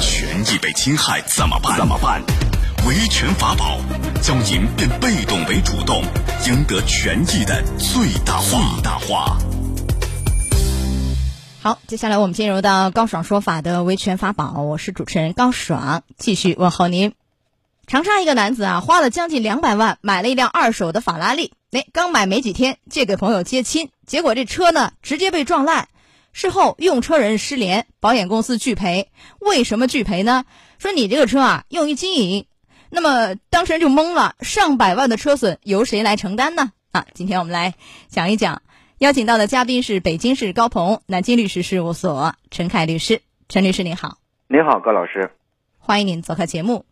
权益被侵害怎么办？怎么办？维权法宝，将您变被动为主动，赢得权益的最大化。最大化。好，接下来我们进入到高爽说法的维权法宝，我是主持人高爽，继续问候您。长沙一个男子啊，花了将近两百万买了一辆二手的法拉利，哎，刚买没几天，借给朋友接亲，结果这车呢直接被撞烂。事后用车人失联，保险公司拒赔。为什么拒赔呢？说你这个车啊用于经营，那么当事人就懵了，上百万的车损由谁来承担呢？啊，今天我们来讲一讲，邀请到的嘉宾是北京市高鹏南京律师事务所陈凯律师，陈律师您好。您好，高老师，欢迎您做客节目。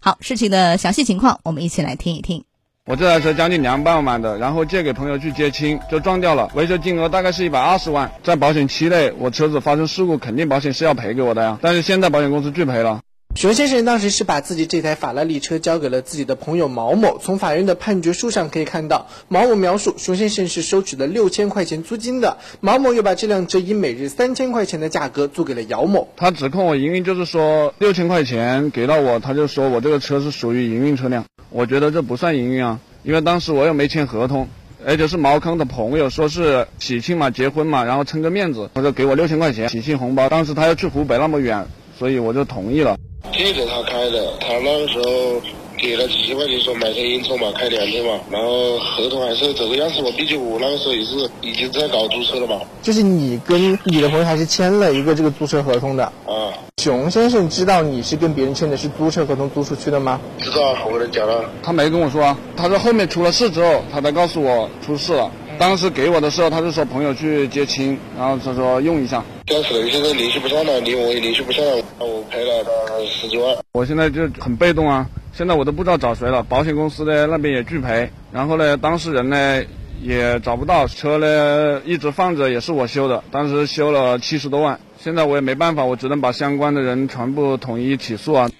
好，事情的详细情况我们一起来听一听。我这台车将近两百万买的，然后借给朋友去接亲，就撞掉了。维修金额大概是一百二十万，在保险期内我车子发生事故，肯定保险是要赔给我的呀。但是现在保险公司拒赔了。熊先生当时是把自己这台法拉利车交给了自己的朋友毛某。从法院的判决书上可以看到，毛某描述熊先生是收取了六千块钱租金的，毛某又把这辆车以每日三千块钱的价格租给了姚某。他指控我营运，就是说六千块钱给到我，他就说我这个车是属于营运车辆。我觉得这不算营运啊。因为当时我又没签合同，而且是毛康的朋友说是喜庆嘛，结婚嘛，然后撑个面子，他说给我六千块钱喜庆红包。当时他要去湖北那么远，所以我就同意了。借给他开的，他那个时候。给了几千块钱说买台烟囱嘛，开两天嘛，然后合同还是这个样子嘛。毕竟我那个时候也是已经在搞租车了嘛。就是你跟你的朋友还是签了一个这个租车合同的啊。熊先生知道你是跟别人签的是租车合同租出去的吗？知道，我跟他讲了。他没跟我说，他说后面出了事之后，他才告诉我出事了。当时给我的时候，他是说朋友去接亲，然后他说用一下。当时现在联系不上了，你我也联系不上了，我赔了他十几万。我现在就很被动啊。现在我都不知道找谁了，保险公司呢那边也拒赔，然后呢当事人呢也找不到，车呢一直放着，也是我修的，当时修了七十多万，现在我也没办法，我只能把相关的人全部统一起诉啊。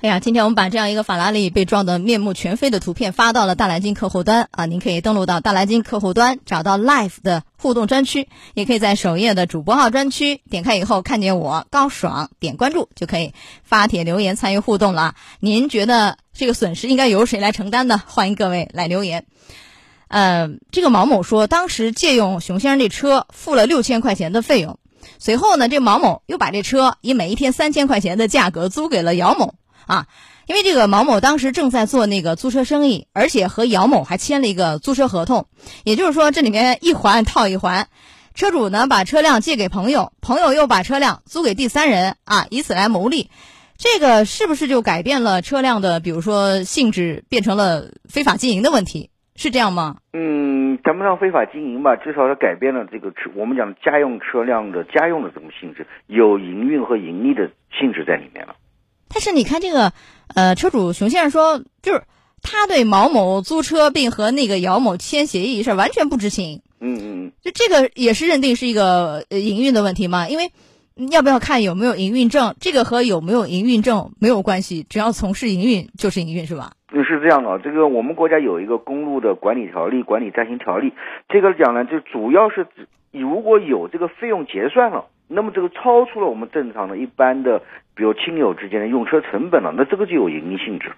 哎呀，今天我们把这样一个法拉利被撞得面目全非的图片发到了大蓝鲸客户端啊，您可以登录到大蓝鲸客户端，找到 Live 的互动专区，也可以在首页的主播号专区点开以后看见我高爽，点关注就可以发帖留言参与互动了。您觉得这个损失应该由谁来承担呢？欢迎各位来留言。呃，这个毛某说，当时借用熊先生这车付了六千块钱的费用，随后呢，这毛某又把这车以每一天三千块钱的价格租给了姚某。啊，因为这个毛某当时正在做那个租车生意，而且和姚某还签了一个租车合同，也就是说这里面一环套一环，车主呢把车辆借给朋友，朋友又把车辆租给第三人啊，以此来牟利，这个是不是就改变了车辆的，比如说性质变成了非法经营的问题，是这样吗？嗯，谈不上非法经营吧，至少它改变了这个车，我们讲家用车辆的家用的这种性质，有营运和盈利的性质在里面了。但是你看这个，呃，车主熊先生说，就是他对毛某租车并和那个姚某签协议一事完全不知情。嗯嗯，就这个也是认定是一个营运的问题嘛？因为要不要看有没有营运证？这个和有没有营运证没有关系，只要从事营运就是营运，是吧？嗯，是这样的。这个我们国家有一个公路的管理条例、管理暂行条例，这个讲呢，就主要是指如果有这个费用结算了。那么这个超出了我们正常的一般的，比如亲友之间的用车成本了，那这个就有盈利性质。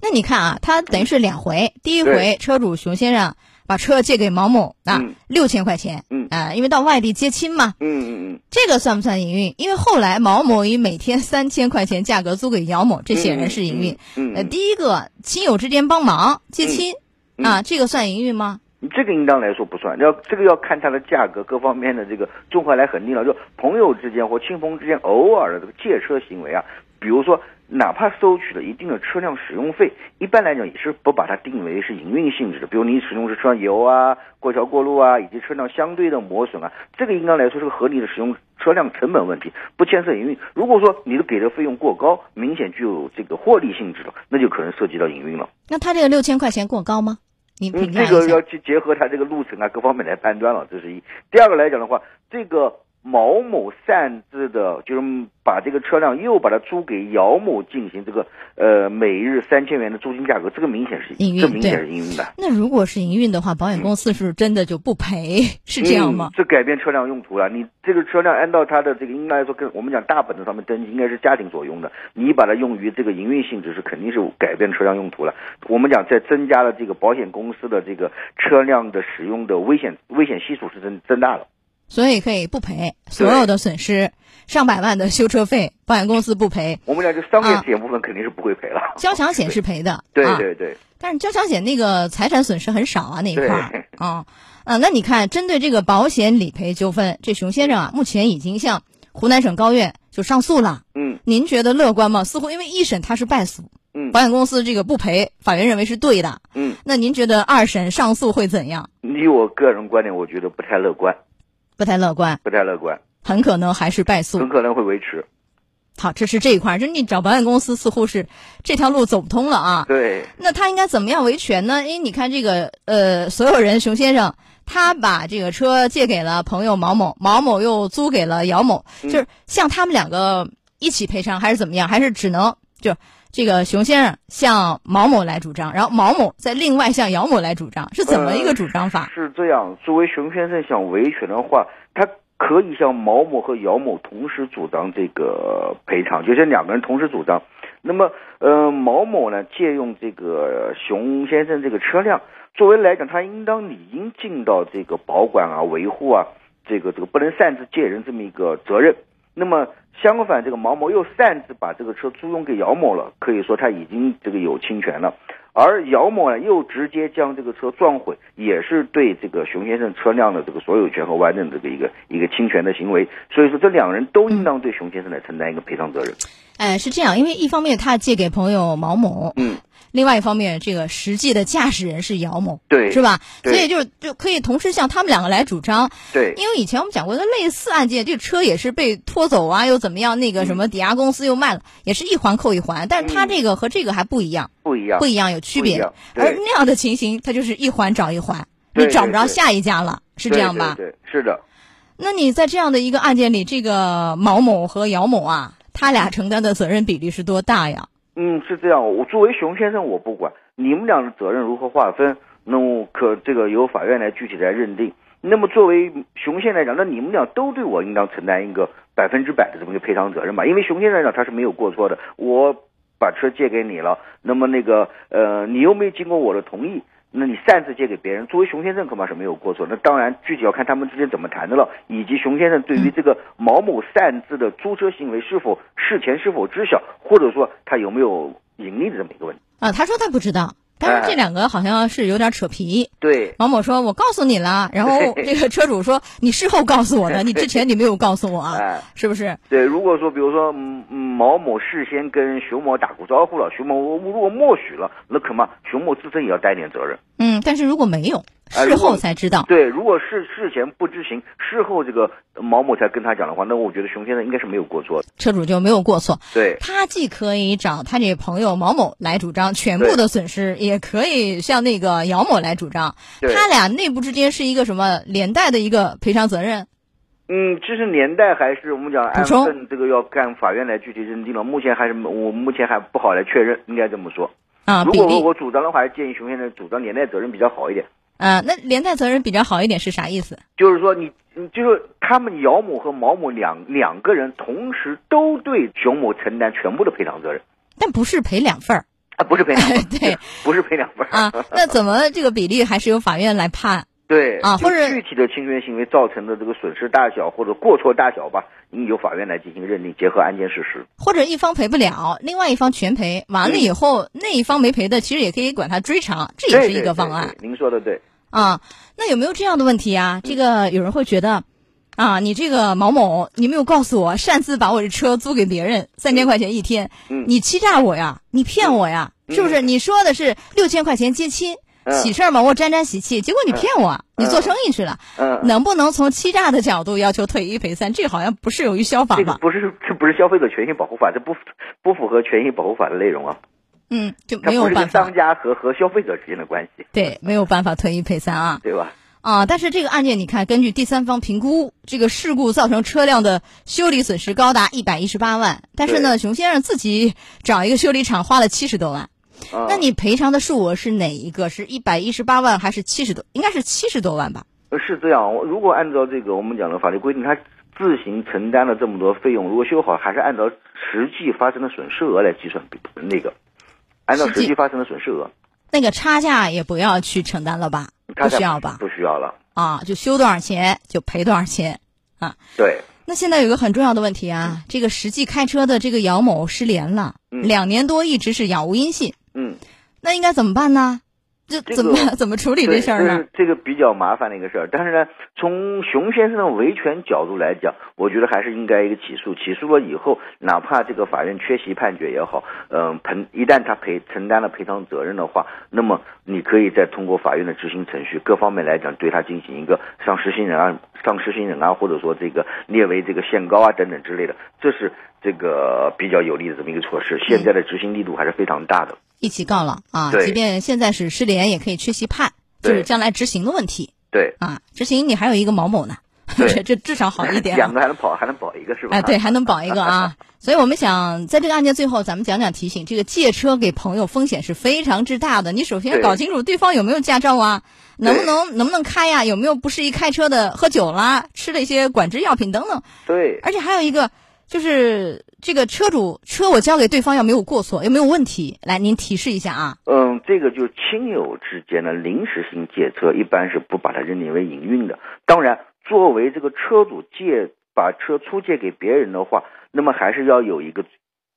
那你看啊，他等于是两回，第一回车主熊先生把车借给毛某啊，六千块钱，嗯啊，因为到外地接亲嘛，嗯嗯嗯，这个算不算营运？因为后来毛某以每天三千块钱价格租给姚某，这显然是营运。呃，第一个亲友之间帮忙接亲啊，这个算营运吗？你这个应当来说不算，要这个要看它的价格各方面的这个综合来衡定了。就朋友之间或亲朋之间偶尔的这个借车行为啊，比如说哪怕收取了一定的车辆使用费，一般来讲也是不把它定为是营运性质的。比如你使用是车上油啊、过桥过路啊，以及车辆相对的磨损啊，这个应当来说是个合理的使用车辆成本问题，不牵涉营运。如果说你的给的费用过高，明显具有这个获利性质的，那就可能涉及到营运了。那他这个六千块钱过高吗？你，这个要去结合他这个路程啊各方面来判断了，这是一。第二个来讲的话，这个毛某擅自的，就是把这个车辆又把它租给姚某进行这个呃每日三千元的租金价格，这个明显是营运这明显是营运的。那如果是营运的话，保险公司是真的就不赔？是这样吗嗯？？这改变车辆用途了。你这个车辆按照它的这个应该来说，跟我们讲大本子上面登记应该是家庭所用的，你把它用于这个营运性质是肯定是改变车辆用途了。我们讲在增加了这个保险公司的这个车辆的使用的危险危险系数是增增大了。所以可以不赔所有的损失，上百万的修车费，保险公司不赔，我们俩这商业啊险部分肯定是不会赔了。交强险是赔的。啊对对对，但是交强险那个财产损失很少啊，那一块儿啊啊，那你看，针对这个保险理赔纠纷，这熊先生啊，目前已经向湖南省高院就上诉了。嗯您觉得乐观吗？似乎因为一审他是败诉，嗯保险公司这个不赔，法院认为是对的。嗯，那您觉得二审上诉会怎样？以我个人观点，我觉得不太乐观，不太乐观，不太乐观，很可能还是败诉很。可能会维持。好，这是这一块就是你找保险公司似乎是这条路走不通了啊。对，那他应该怎么样维权呢？因为你看这个呃，所有人熊先生他把这个车借给了朋友毛某，毛某又租给了姚某，嗯就是像他们两个一起赔偿，还是怎么样？还是只能就这个熊先生向毛某来主张，然后毛某再另外向姚某来主张，是怎么一个主张法？是这样，作为熊先生想维权的话，他可以向毛某和姚某同时主张这个赔偿，就是两个人同时主张。那么，呃，毛某呢借用这个熊先生这个车辆，作为来讲，他应当理应尽到这个保管啊、维护啊，这个这个不能擅自借人这么一个责任。那么相反，这个毛某又擅自把这个车租用给姚某了，可以说他已经这个有侵权了。而姚某呢，又直接将这个车撞毁，也是对这个熊先生车辆的这个所有权和完整这个一个一个侵权的行为。所以说，这两人都应当对熊先生来承担一个赔偿责任。哎，是这样，因为一方面他借给朋友毛某，嗯，另外一方面这个实际的驾驶人是姚某，对是吧？所以就是就可以同时向他们两个来主张。对，因为以前我们讲过一个类似案件，这个车也是被拖走啊，又怎么样？那个什么抵押公司又卖了，也是一环扣一环，但是他这个和这个还不一样，不一样不。一样，有区别而那样的情形，他就是一环找一环，你找不着下一家了，是这样吧？对，是的。那你在这样的一个案件里，这个毛某和姚某啊，他俩承担的责任比例是多大呀？嗯，是这样。我作为熊先生，我不管你们俩的责任如何划分，那我可这个由法院来具体来认定。那么作为熊先生来讲，那你们俩都对我应当承担一个百分之百的这么一个赔偿责任吧？因为熊先生来讲他是没有过错的，我把车借给你了，那么那个呃，你又没经过我的同意。那你擅自借给别人，作为熊先生恐怕是没有过错。那当然，具体要看他们之间怎么谈的了，以及熊先生对于这个毛某擅自的租车行为是否事前是否知晓，或者说他有没有盈利的这么一个问题。啊，他说他不知道，但是这哎两个好像是有点扯皮。对，毛某说：“我告诉你了。”然后这个车主说：“你事后告诉我的，你之前你没有告诉我是不是对，如果说比如说毛某事先跟熊某打过招呼了，熊某如果默许了，那可嘛熊某自身也要担一点责任。？”嗯，但是如果没有，事后才知道，对，如果是事前不知情，事后这个毛某才跟他讲的话，那我觉得熊先生应该是没有过错的。车主就没有过错。对，他既可以找他这朋友毛某来主张全部的损失，也可以向那个姚某来主张。对他俩内部之间是一个什么连带的一个赔偿责任？嗯，这是年代还是我们讲按补充份这个要看法院来具体认定了。目前还是我目前还不好来确认，应该这么说。啊，如果我主张的话，还是建议熊先生主张连带责任比较好一点。啊，那连带责任比较好一点是啥意思？就是说你，你就是他们姚某和毛某两两个人同时都对熊某承担全部的赔偿责任但不是赔两份儿啊，不是赔两份儿，对，不是赔两份儿啊。那怎么这个比例还是由法院来判？对啊或者具体的侵权行为造成的这个损失大小或者过错大小吧，应由法院来进行认定，结合案件事实。或者一方赔不了，另外一方全赔，完了以后、那一方没赔的，其实也可以管他追偿，这也是一个方案对您说的对。啊。那有没有这样的问题啊？这个有人会觉得，啊，你这个毛某，你没有告诉我，擅自把我的车租给别人，三千块钱一天，嗯你欺诈我呀，你骗我呀，是不是？你说的是六千块钱接亲。嗯喜事儿嘛，我沾沾喜气，结果你骗我，你做生意去了，嗯，能不能从欺诈的角度要求退一赔三？这好像不适用于消法吧？这个不是这不是消费者权益保护法，这不不符合权益保护法的内容啊。嗯，就没有办法商，家和和消费者之间的关系，对，没有办法退一赔三啊。对吧？啊，但是这个案件你看，根据第三方评估，这个事故造成车辆的修理损失高达一百一十八万，但是呢，熊先生自己找一个修理厂花了七十多万。啊那你赔偿的数额是哪一个？是一百一十八万还是七十多？应该是七十多万吧？呃是这样，如果按照这个我们讲的法律规定，他自行承担了这么多费用，如果修好，还是按照实际发生的损失额来计算那个，按照实际发生的损失额，那个差价也不要去承担了吧？不需要吧？不需要了。啊，就修多少钱就赔多少钱啊。对，那现在有个很重要的问题啊，这个实际开车的这个姚某失联了，嗯两年多一直是杳无音信，嗯，那应该怎么办呢？这这个怎么、怎么处理这事儿呢？是这个比较麻烦的一个事儿。但是呢，从熊先生的维权角度来讲，我觉得还是应该一个起诉。起诉了以后，哪怕这个法院缺席判决也好，嗯、赔一旦他赔承担了赔偿责任的话，那么你可以再通过法院的执行程序，各方面来讲对他进行一个上失信人啊、上失信人啊，或者说这个列为这个限高啊等等之类的，这是这个比较有利的这么一个措施。现在的执行力度还是非常大的。一起告了啊！即便现在是失联，也可以缺席判，就是将来执行的问题对，啊。执行你还有一个毛某呢，这这至少好一点、两啊。个还能保，还能保一个是吧？哎，对，还能保一个啊。所以我们想在这个案件最后，咱们讲讲提醒，这个借车给朋友风险是非常之大的。你首先要搞清楚对方有没有驾照啊，能不能能不能开呀，有没有不适宜开车的，喝酒啦，吃了一些管制药品等等。对。而且还有一个就是这个车主车我交给对方要没有过错，有没有问题？来，您提示一下啊。嗯，这个就是亲友之间的临时性借车，一般是不把它认定为营运的。当然，作为这个车主借把车出借给别人的话，那么还是要有一个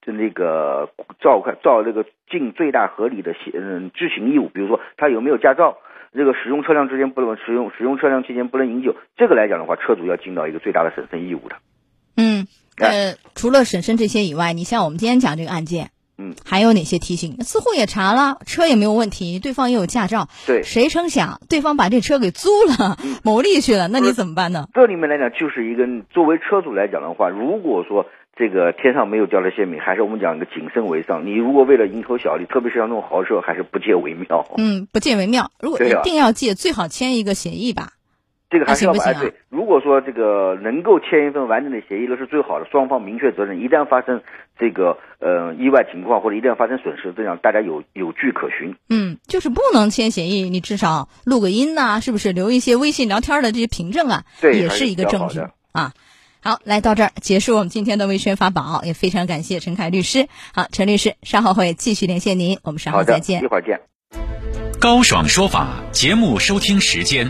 就那个照看照这个尽最大合理的协嗯执行义务，比如说他有没有驾照。这个使用车辆之间不能使用，使用车辆期间不能饮酒。这个来讲的话，车主要尽到一个最大的审慎义务的。呃，除了审慎这些以外，你像我们今天讲这个案件，嗯，还有哪些提醒？似乎也查了，车也没有问题，对方也有驾照，对，谁成想对方把这车给租了，牟利去了，那你怎么办呢？这里面来讲，就是一个作为车主来讲的话，如果说这个天上没有掉了馅饼，还是我们讲一个谨慎为上。你如果为了蝇头小利，特别是像这种豪车，还是不借为妙。嗯，不借为妙。如果一定要借，最好签一个协议吧。这个还是要把那行不行啊哎对。如果说这个能够签一份完整的协议，那是最好的，双方明确责任。一旦发生这个呃意外情况，或者一旦发生损失，这样大家有有据可循。嗯，就是不能签协议，你至少录个音呐、是不是？留一些微信聊天的这些凭证啊，对也是一个证据啊。好，来到这儿结束我们今天的维权法宝，也非常感谢陈凯律师。好，陈律师，稍后会继续连线您，我们稍后，再见一。会儿见。高爽说法节目收听时间：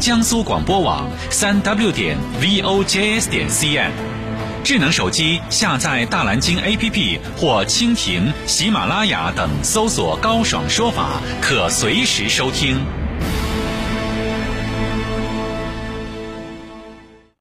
江苏广播网三 w 点 vojs 点 cn。智能手机下载大蓝鲸 APP 或蜻蜓、喜马拉雅等，搜索“高爽说法”，可随时收听。